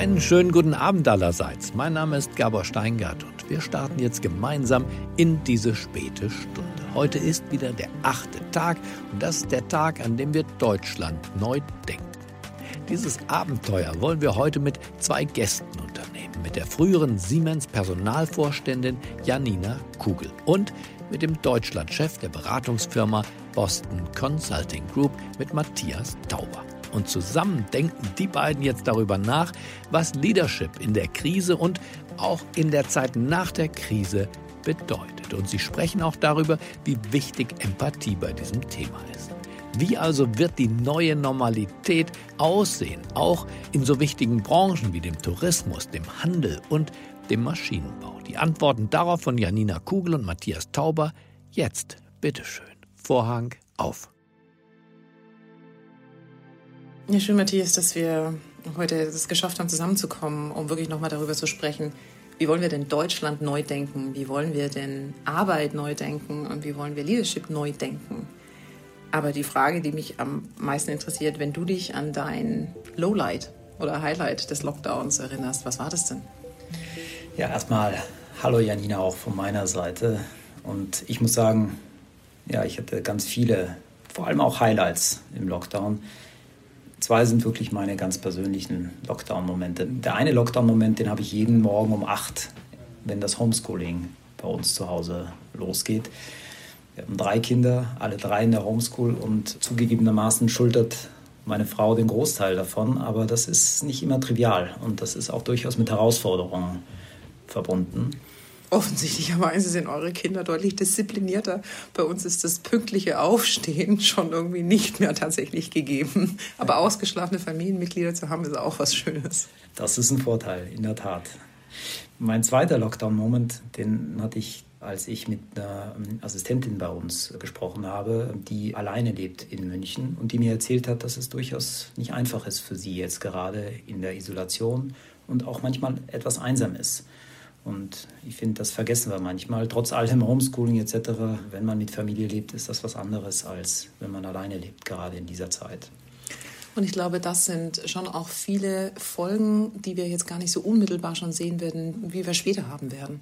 Einen schönen guten Abend allerseits. Mein Name ist Gabor Steingart und wir starten jetzt gemeinsam in diese späte Stunde. Heute ist wieder der achte Tag und das ist der Tag, an dem wir Deutschland neu denken. Dieses Abenteuer wollen wir heute mit zwei Gästen unternehmen. Mit der früheren Siemens Personalvorständin Janina Kugel und mit dem Deutschlandchef der Beratungsfirma Boston Consulting Group mit Matthias Tauber. Und zusammen denken die beiden jetzt darüber nach, was Leadership in der Krise und auch in der Zeit nach der Krise bedeutet. Und sie sprechen auch darüber, wie wichtig Empathie bei diesem Thema ist. Wie also wird die neue Normalität aussehen, auch in so wichtigen Branchen wie dem Tourismus, dem Handel und dem Maschinenbau? Die Antworten darauf von Janina Kugel und Matthias Tauber jetzt, bitteschön. Vorhang auf. Ja, schön, Matthias, dass wir heute es geschafft haben, zusammenzukommen, um wirklich nochmal darüber zu sprechen, wie wollen wir denn Deutschland neu denken? Wie wollen wir denn Arbeit neu denken? Und wie wollen wir Leadership neu denken? Aber die Frage, die mich am meisten interessiert, wenn du dich an dein Lowlight oder Highlight des Lockdowns erinnerst, was war das denn? Ja, erstmal hallo Janina auch von meiner Seite. Und ich muss sagen, ja, ich hatte ganz viele, vor allem auch Highlights im Lockdown. Zwei sind wirklich meine ganz persönlichen Lockdown-Momente. Der eine Lockdown-Moment, den habe ich jeden Morgen um acht, wenn das Homeschooling bei uns zu Hause losgeht. Wir haben drei Kinder, alle drei in der Homeschool und zugegebenermaßen schultert meine Frau den Großteil davon, aber das ist nicht immer trivial und das ist auch durchaus mit Herausforderungen verbunden. Offensichtlicherweise sind eure Kinder deutlich disziplinierter. Bei uns ist das pünktliche Aufstehen schon irgendwie nicht mehr tatsächlich gegeben. Aber ausgeschlafene Familienmitglieder zu haben, ist auch was Schönes. Das ist ein Vorteil, in der Tat. Mein zweiter Lockdown-Moment, den hatte ich, als ich mit einer Assistentin bei uns gesprochen habe, die alleine lebt in München und die mir erzählt hat, dass es durchaus nicht einfach ist für sie jetzt gerade in der Isolation und auch manchmal etwas einsam ist. Und ich finde, das vergessen wir manchmal. Trotz allem Homeschooling etc., wenn man mit Familie lebt, ist das was anderes, als wenn man alleine lebt, gerade in dieser Zeit. Und ich glaube, das sind schon auch viele Folgen, die wir jetzt gar nicht so unmittelbar schon sehen werden, wie wir später haben werden.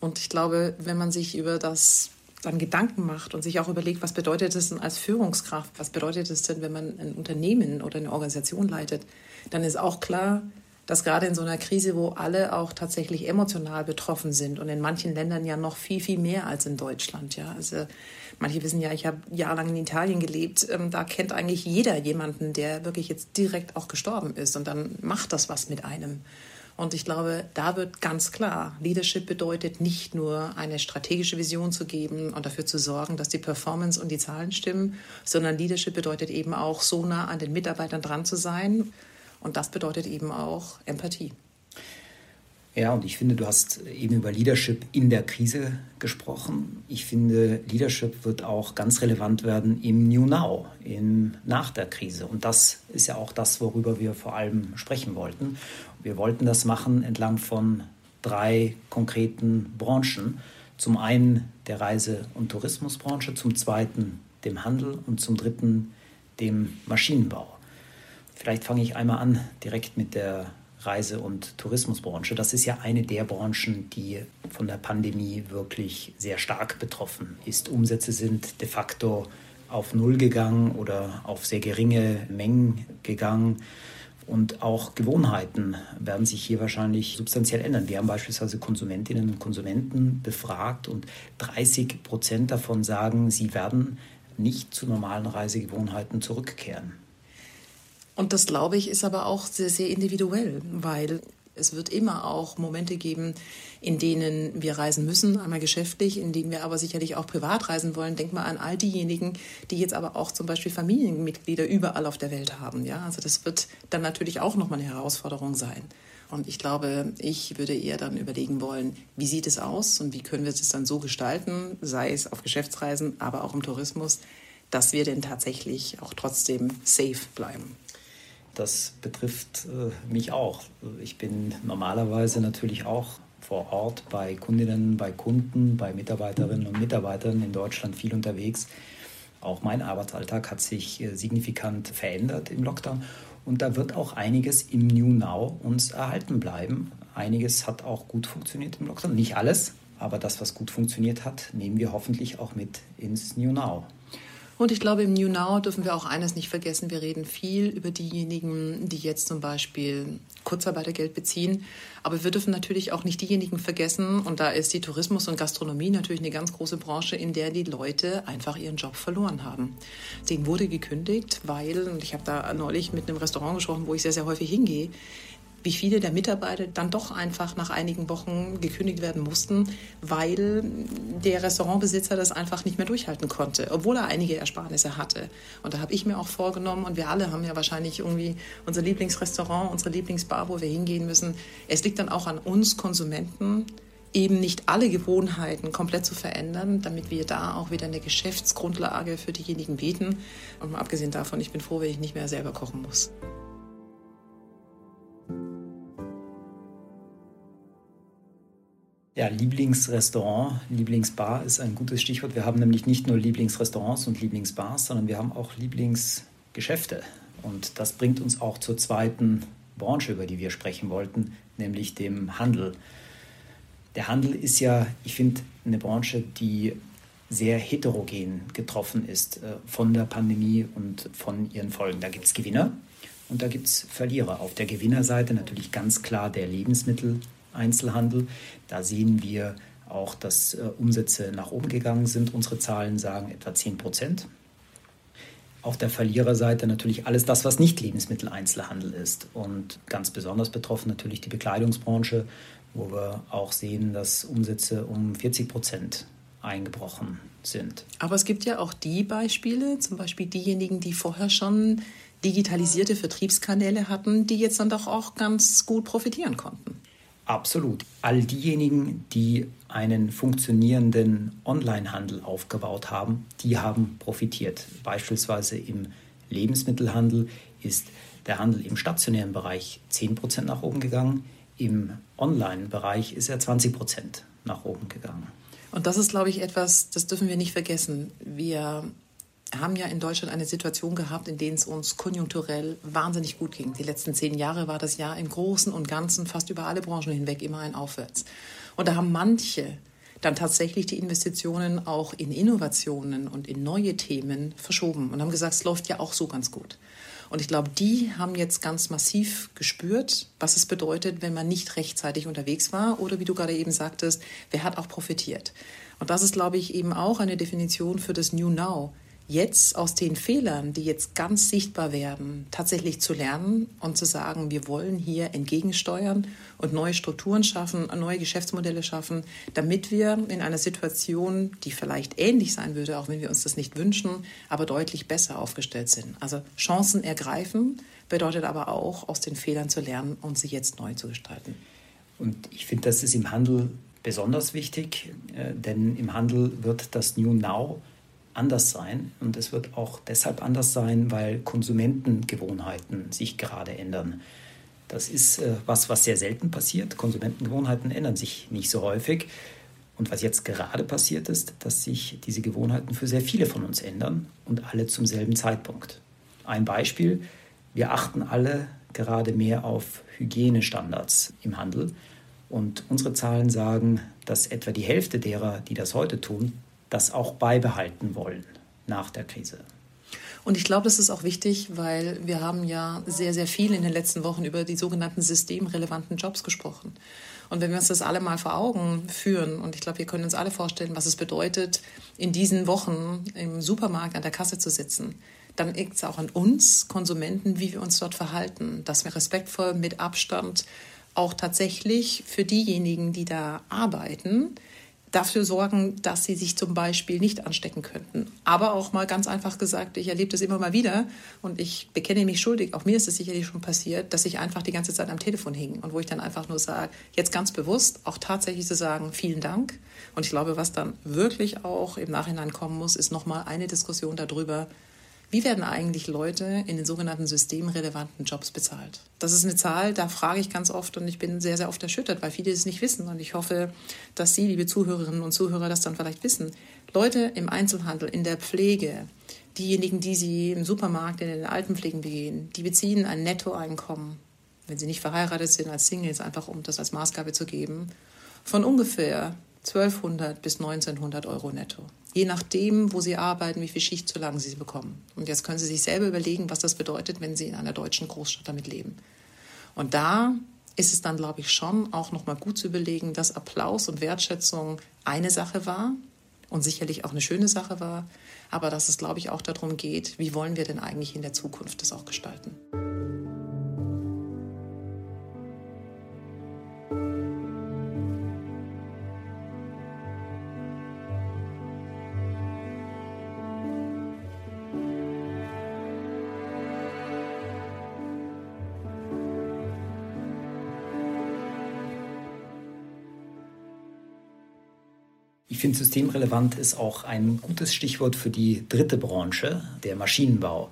Und ich glaube, wenn man sich über das dann Gedanken macht und sich auch überlegt, was bedeutet es denn als Führungskraft, was bedeutet es denn, wenn man ein Unternehmen oder eine Organisation leitet, dann ist auch klar, dass gerade in so einer Krise, wo alle auch tatsächlich emotional betroffen sind und in manchen Ländern ja noch viel, viel mehr als in Deutschland. Ja, also manche wissen ja, ich habe jahrelang in Italien gelebt. Ähm, da kennt eigentlich jeder jemanden, der wirklich jetzt direkt auch gestorben ist und dann macht das was mit einem. Und ich glaube, da wird ganz klar, Leadership bedeutet nicht nur eine strategische Vision zu geben und dafür zu sorgen, dass die Performance und die Zahlen stimmen, sondern Leadership bedeutet eben auch so nah an den Mitarbeitern dran zu sein und das bedeutet eben auch Empathie. Ja, und ich finde, du hast eben über Leadership in der Krise gesprochen. Ich finde, Leadership wird auch ganz relevant werden im New Now, im nach der Krise. Und das ist ja auch das, worüber wir vor allem sprechen wollten. Wir wollten das machen entlang von drei konkreten Branchen. Zum einen der Reise- und Tourismusbranche, zum zweiten dem Handel und zum dritten dem Maschinenbau. Vielleicht fange ich einmal an direkt mit der Reise- und Tourismusbranche. Das ist ja eine der Branchen, die von der Pandemie wirklich sehr stark betroffen ist. Umsätze sind de facto auf Null gegangen oder auf sehr geringe Mengen gegangen. Und auch Gewohnheiten werden sich hier wahrscheinlich substanziell ändern. Wir haben beispielsweise Konsumentinnen und Konsumenten befragt und 30 Prozent davon sagen, sie werden nicht zu normalen Reisegewohnheiten zurückkehren. Und das, glaube ich, ist aber auch sehr, sehr individuell, weil es wird immer auch Momente geben, in denen wir reisen müssen, einmal geschäftlich, in denen wir aber sicherlich auch privat reisen wollen. Denk mal an all diejenigen, die jetzt aber auch zum Beispiel Familienmitglieder überall auf der Welt haben. Ja, also das wird dann natürlich auch nochmal eine Herausforderung sein. Und ich glaube, ich würde eher dann überlegen wollen, wie sieht es aus und wie können wir es dann so gestalten, sei es auf Geschäftsreisen, aber auch im Tourismus, dass wir denn tatsächlich auch trotzdem safe bleiben das betrifft äh, mich auch. Ich bin normalerweise natürlich auch vor Ort bei Kundinnen, bei Kunden, bei Mitarbeiterinnen und Mitarbeitern in Deutschland viel unterwegs. Auch mein Arbeitsalltag hat sich äh, signifikant verändert im Lockdown. Und da wird auch einiges im New Now uns erhalten bleiben. Einiges hat auch gut funktioniert im Lockdown. Nicht alles, aber das, was gut funktioniert hat, nehmen wir hoffentlich auch mit ins New Now. Und ich glaube, im New Now dürfen wir auch eines nicht vergessen. Wir reden viel über diejenigen, die jetzt zum Beispiel Kurzarbeitergeld beziehen. Aber wir dürfen natürlich auch nicht diejenigen vergessen. Und da ist die Tourismus- und Gastronomie natürlich eine ganz große Branche, in der die Leute einfach ihren Job verloren haben. Denen wurde gekündigt, weil, und ich habe da neulich mit einem Restaurant gesprochen, wo ich sehr, sehr häufig hingehe, wie viele der Mitarbeiter dann doch einfach nach einigen Wochen gekündigt werden mussten, weil der Restaurantbesitzer das einfach nicht mehr durchhalten konnte, obwohl er einige Ersparnisse hatte. Und da habe ich mir auch vorgenommen, und wir alle haben ja wahrscheinlich irgendwie unser Lieblingsrestaurant, unsere Lieblingsbar, wo wir hingehen müssen. Es liegt dann auch an uns Konsumenten, eben nicht alle Gewohnheiten komplett zu verändern, damit wir da auch wieder eine Geschäftsgrundlage für diejenigen bieten. Und mal abgesehen davon, ich bin froh, wenn ich nicht mehr selber kochen muss. Ja, Lieblingsrestaurant, Lieblingsbar ist ein gutes Stichwort. Wir haben nämlich nicht nur Lieblingsrestaurants und Lieblingsbars, sondern wir haben auch Lieblingsgeschäfte. Und das bringt uns auch zur zweiten Branche, über die wir sprechen wollten, nämlich dem Handel. Der Handel ist ja, ich finde, eine Branche, die sehr heterogen getroffen ist äh, von der Pandemie und von ihren Folgen. Da gibt es Gewinner und da gibt es Verlierer. Auf der Gewinnerseite natürlich ganz klar der Lebensmittel, Einzelhandel. Da sehen wir auch, dass äh, Umsätze nach oben gegangen sind. Unsere Zahlen sagen etwa 10 Prozent. Auf der Verliererseite natürlich alles das, was nicht Lebensmitteleinzelhandel ist. Und ganz besonders betroffen natürlich die Bekleidungsbranche, wo wir auch sehen, dass Umsätze um 40 Prozent eingebrochen sind. Aber es gibt ja auch die Beispiele, zum Beispiel diejenigen, die vorher schon digitalisierte Vertriebskanäle hatten, die jetzt dann doch auch ganz gut profitieren konnten. Absolut. All diejenigen, die einen funktionierenden Onlinehandel aufgebaut haben, die haben profitiert. Beispielsweise im Lebensmittelhandel ist der Handel im stationären Bereich 10% nach oben gegangen, im Online-Bereich ist er 20% nach oben gegangen. Und das ist, glaube ich, etwas, das dürfen wir nicht vergessen. Wir haben ja in Deutschland eine Situation gehabt, in der es uns konjunkturell wahnsinnig gut ging. Die letzten zehn Jahre war das Jahr im Großen und Ganzen fast über alle Branchen hinweg immer ein Aufwärts. Und da haben manche dann tatsächlich die Investitionen auch in Innovationen und in neue Themen verschoben und haben gesagt, es läuft ja auch so ganz gut. Und ich glaube, die haben jetzt ganz massiv gespürt, was es bedeutet, wenn man nicht rechtzeitig unterwegs war oder wie du gerade eben sagtest, wer hat auch profitiert. Und das ist, glaube ich, eben auch eine Definition für das New Now jetzt aus den Fehlern, die jetzt ganz sichtbar werden, tatsächlich zu lernen und zu sagen, wir wollen hier entgegensteuern und neue Strukturen schaffen, neue Geschäftsmodelle schaffen, damit wir in einer Situation, die vielleicht ähnlich sein würde, auch wenn wir uns das nicht wünschen, aber deutlich besser aufgestellt sind. Also Chancen ergreifen bedeutet aber auch, aus den Fehlern zu lernen und sie jetzt neu zu gestalten. Und ich finde, das ist im Handel besonders wichtig, äh, denn im Handel wird das New Now anders sein. Und es wird auch deshalb anders sein, weil Konsumentengewohnheiten sich gerade ändern. Das ist äh, was, was sehr selten passiert. Konsumentengewohnheiten ändern sich nicht so häufig. Und was jetzt gerade passiert ist, dass sich diese Gewohnheiten für sehr viele von uns ändern und alle zum selben Zeitpunkt. Ein Beispiel, wir achten alle gerade mehr auf Hygienestandards im Handel. Und unsere Zahlen sagen, dass etwa die Hälfte derer, die das heute tun, das auch beibehalten wollen nach der Krise. Und ich glaube, das ist auch wichtig, weil wir haben ja sehr, sehr viel in den letzten Wochen über die sogenannten systemrelevanten Jobs gesprochen. Und wenn wir uns das alle mal vor Augen führen, und ich glaube, wir können uns alle vorstellen, was es bedeutet, in diesen Wochen im Supermarkt an der Kasse zu sitzen, dann liegt es auch an uns Konsumenten, wie wir uns dort verhalten, dass wir respektvoll mit Abstand auch tatsächlich für diejenigen, die da arbeiten, dafür sorgen, dass sie sich zum Beispiel nicht anstecken könnten. Aber auch mal ganz einfach gesagt, ich erlebe das immer mal wieder und ich bekenne mich schuldig, auch mir ist es sicherlich schon passiert, dass ich einfach die ganze Zeit am Telefon hing und wo ich dann einfach nur sage, jetzt ganz bewusst auch tatsächlich zu sagen, vielen Dank. Und ich glaube, was dann wirklich auch im Nachhinein kommen muss, ist nochmal eine Diskussion darüber, wie werden eigentlich Leute in den sogenannten systemrelevanten Jobs bezahlt? Das ist eine Zahl, da frage ich ganz oft und ich bin sehr, sehr oft erschüttert, weil viele es nicht wissen. Und ich hoffe, dass Sie, liebe Zuhörerinnen und Zuhörer, das dann vielleicht wissen. Leute im Einzelhandel, in der Pflege, Diejenigen, die sie im Supermarkt in den Altenpflegen begehen, die beziehen ein Nettoeinkommen, wenn sie nicht verheiratet sind als Singles, einfach um das als Maßgabe zu geben, von ungefähr 1200 bis 1900 Euro netto. Je nachdem, wo sie arbeiten, wie viel Schicht zu lang sie bekommen. Und jetzt können Sie sich selber überlegen, was das bedeutet, wenn Sie in einer deutschen Großstadt damit leben. Und da ist es dann, glaube ich, schon auch nochmal gut zu überlegen, dass Applaus und Wertschätzung eine Sache war und sicherlich auch eine schöne Sache war, aber dass es, glaube ich, auch darum geht, wie wollen wir denn eigentlich in der Zukunft das auch gestalten. Ich finde, systemrelevant ist auch ein gutes Stichwort für die dritte Branche, der Maschinenbau.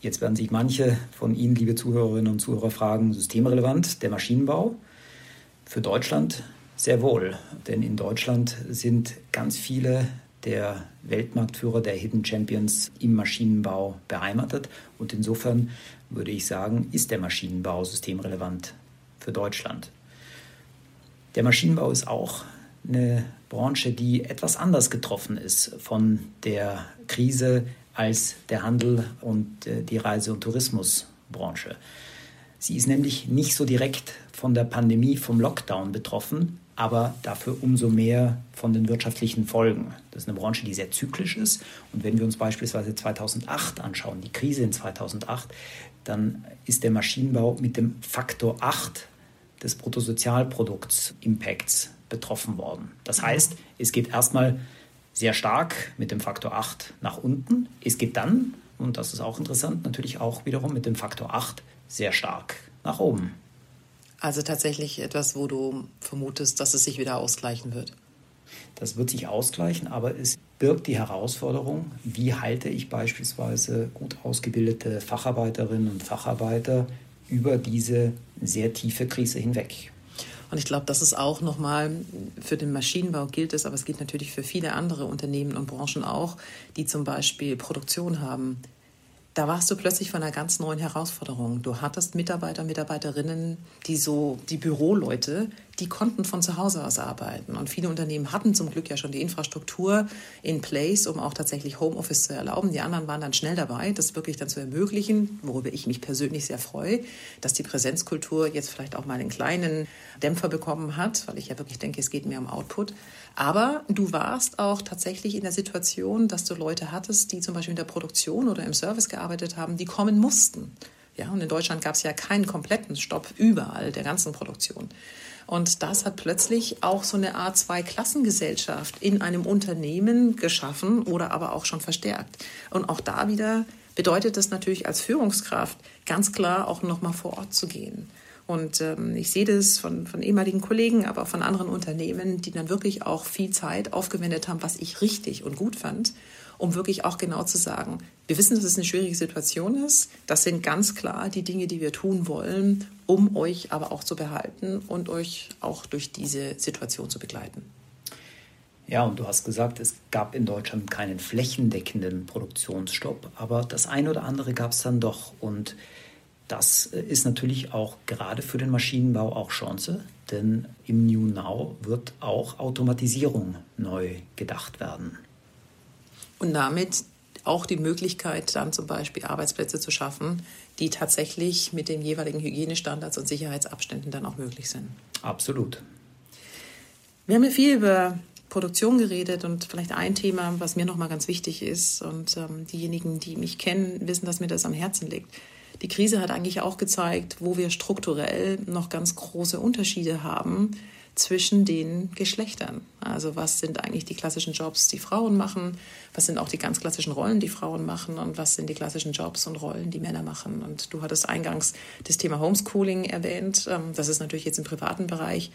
Jetzt werden sich manche von Ihnen, liebe Zuhörerinnen und Zuhörer, fragen, systemrelevant, der Maschinenbau? Für Deutschland sehr wohl, denn in Deutschland sind ganz viele der Weltmarktführer, der Hidden Champions im Maschinenbau beheimatet. Und insofern würde ich sagen, ist der Maschinenbau systemrelevant für Deutschland. Der Maschinenbau ist auch eine Branche, die etwas anders getroffen ist von der Krise als der Handel und äh, die Reise- und Tourismusbranche. Sie ist nämlich nicht so direkt von der Pandemie, vom Lockdown betroffen, aber dafür umso mehr von den wirtschaftlichen Folgen. Das ist eine Branche, die sehr zyklisch ist. Und wenn wir uns beispielsweise 2008 anschauen, die Krise in 2008, dann ist der Maschinenbau mit dem Faktor 8 des Bruttosozialprodukts Impacts betroffen worden. Das heißt, es geht erstmal sehr stark mit dem Faktor 8 nach unten. Es geht dann, und das ist auch interessant, natürlich auch wiederum mit dem Faktor 8 sehr stark nach oben. Also tatsächlich etwas, wo du vermutest, dass es sich wieder ausgleichen wird. Das wird sich ausgleichen, aber es birgt die Herausforderung, wie halte ich beispielsweise gut ausgebildete Facharbeiterinnen und Facharbeiter über diese sehr tiefe Krise hinweg. Und ich glaube, das ist auch nochmal für den Maschinenbau gilt es, aber es gilt natürlich für viele andere Unternehmen und Branchen auch, die zum Beispiel Produktion haben, da warst du plötzlich vor einer ganz neuen Herausforderung. Du hattest Mitarbeiter, Mitarbeiterinnen, die so, die Büroleute, die konnten von zu Hause aus arbeiten. Und viele Unternehmen hatten zum Glück ja schon die Infrastruktur in place, um auch tatsächlich Homeoffice zu erlauben. Die anderen waren dann schnell dabei, das wirklich dann zu ermöglichen, worüber ich mich persönlich sehr freue, dass die Präsenzkultur jetzt vielleicht auch mal einen kleinen Dämpfer bekommen hat, weil ich ja wirklich denke, es geht mehr um Output. Aber du warst auch tatsächlich in der Situation, dass du Leute hattest, die zum Beispiel in der Produktion oder im Service gearbeitet haben, die kommen mussten. Ja, und in Deutschland gab es ja keinen kompletten Stopp überall der ganzen Produktion. Und das hat plötzlich auch so eine Art Zweiklassengesellschaft in einem Unternehmen geschaffen oder aber auch schon verstärkt. Und auch da wieder bedeutet das natürlich als Führungskraft ganz klar auch nochmal vor Ort zu gehen und ähm, ich sehe das von, von ehemaligen Kollegen, aber auch von anderen Unternehmen, die dann wirklich auch viel Zeit aufgewendet haben, was ich richtig und gut fand, um wirklich auch genau zu sagen, wir wissen, dass es eine schwierige Situation ist. Das sind ganz klar die Dinge, die wir tun wollen, um euch aber auch zu behalten und euch auch durch diese Situation zu begleiten. Ja, und du hast gesagt, es gab in Deutschland keinen flächendeckenden Produktionsstopp, aber das eine oder andere gab es dann doch. Und das ist natürlich auch gerade für den Maschinenbau auch Chance, denn im New Now wird auch Automatisierung neu gedacht werden. Und damit auch die Möglichkeit, dann zum Beispiel Arbeitsplätze zu schaffen, die tatsächlich mit den jeweiligen Hygienestandards und Sicherheitsabständen dann auch möglich sind. Absolut. Wir haben ja viel über Produktion geredet und vielleicht ein Thema, was mir nochmal ganz wichtig ist und ähm, diejenigen, die mich kennen, wissen, dass mir das am Herzen liegt die Krise hat eigentlich auch gezeigt, wo wir strukturell noch ganz große Unterschiede haben zwischen den Geschlechtern. Also was sind eigentlich die klassischen Jobs, die Frauen machen? Was sind auch die ganz klassischen Rollen, die Frauen machen? Und was sind die klassischen Jobs und Rollen, die Männer machen? Und du hattest eingangs das Thema Homeschooling erwähnt. Ähm, das ist natürlich jetzt im privaten Bereich.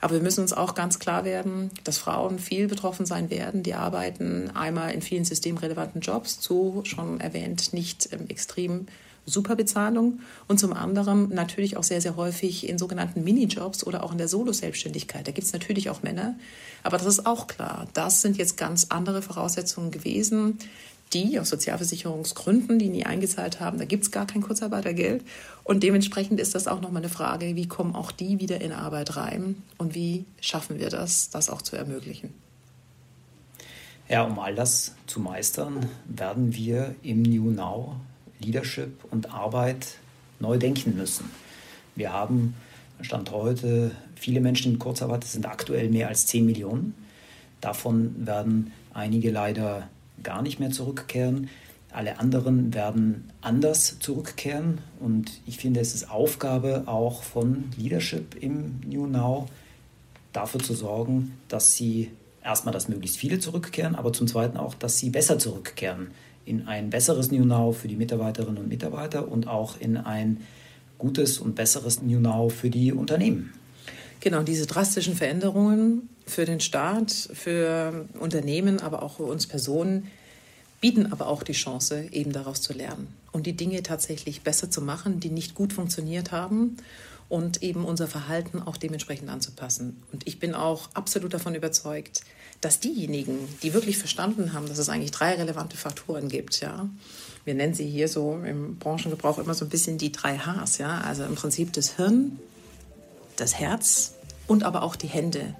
Aber wir müssen uns auch ganz klar werden, dass Frauen viel betroffen sein werden. Die arbeiten einmal in vielen systemrelevanten Jobs, so schon erwähnt, nicht ähm, extrem Superbezahlung und zum anderen natürlich auch sehr, sehr häufig in sogenannten Minijobs oder auch in der Solo-Selbstständigkeit. Da gibt es natürlich auch Männer, aber das ist auch klar. Das sind jetzt ganz andere Voraussetzungen gewesen, die aus Sozialversicherungsgründen, die nie eingezahlt haben, da gibt es gar kein Kurzarbeitergeld. Und dementsprechend ist das auch nochmal eine Frage, wie kommen auch die wieder in Arbeit rein und wie schaffen wir das, das auch zu ermöglichen. Ja, um all das zu meistern, werden wir im New Now Leadership und Arbeit neu denken müssen. Wir haben Stand heute viele Menschen in Kurzarbeit, es sind aktuell mehr als 10 Millionen. Davon werden einige leider gar nicht mehr zurückkehren. Alle anderen werden anders zurückkehren. Und ich finde, es ist Aufgabe auch von Leadership im New Now, dafür zu sorgen, dass sie erstmal, dass möglichst viele zurückkehren, aber zum Zweiten auch, dass sie besser zurückkehren in ein besseres New Now für die Mitarbeiterinnen und Mitarbeiter und auch in ein gutes und besseres New Now für die Unternehmen. Genau, diese drastischen Veränderungen für den Staat, für Unternehmen, aber auch für uns Personen bieten aber auch die Chance, eben daraus zu lernen und die Dinge tatsächlich besser zu machen, die nicht gut funktioniert haben und eben unser Verhalten auch dementsprechend anzupassen. Und ich bin auch absolut davon überzeugt, dass diejenigen, die wirklich verstanden haben, dass es eigentlich drei relevante Faktoren gibt, ja, wir nennen sie hier so im Branchengebrauch immer so ein bisschen die drei Hs, ja, also im Prinzip das Hirn, das Herz und aber auch die Hände.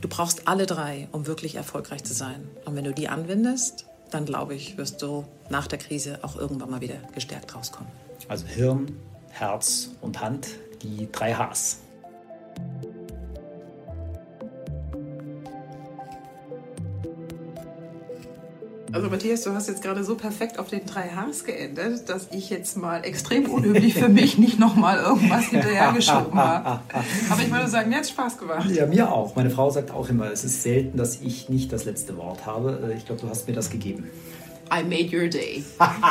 Du brauchst alle drei, um wirklich erfolgreich zu sein. Und wenn du die anwendest, dann glaube ich, wirst du nach der Krise auch irgendwann mal wieder gestärkt rauskommen. Also Hirn, Herz und Hand, die drei Hs. Also Matthias, du hast jetzt gerade so perfekt auf den drei Hs geendet, dass ich jetzt mal extrem unüblich für mich nicht nochmal irgendwas hinterhergeschoben habe. Aber ich würde sagen, mir hat Spaß gemacht. Ja, mir auch. Meine Frau sagt auch immer, es ist selten, dass ich nicht das letzte Wort habe. Äh, ich glaube, du hast mir das gegeben. I made your day.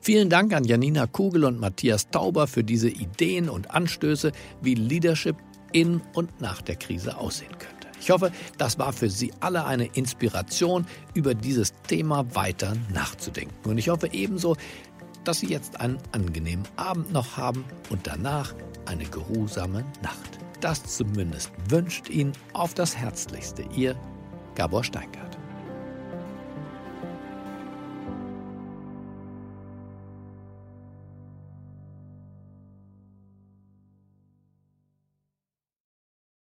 Vielen Dank an Janina Kugel und Matthias Tauber für diese Ideen und Anstöße, wie Leadership in und nach der Krise aussehen könnte. Ich hoffe, das war für Sie alle eine Inspiration, über dieses Thema weiter nachzudenken. Und ich hoffe ebenso, dass Sie jetzt einen angenehmen Abend noch haben und danach eine geruhsame Nacht. Das zumindest wünscht Ihnen auf das Herzlichste Ihr Gabor Steingart.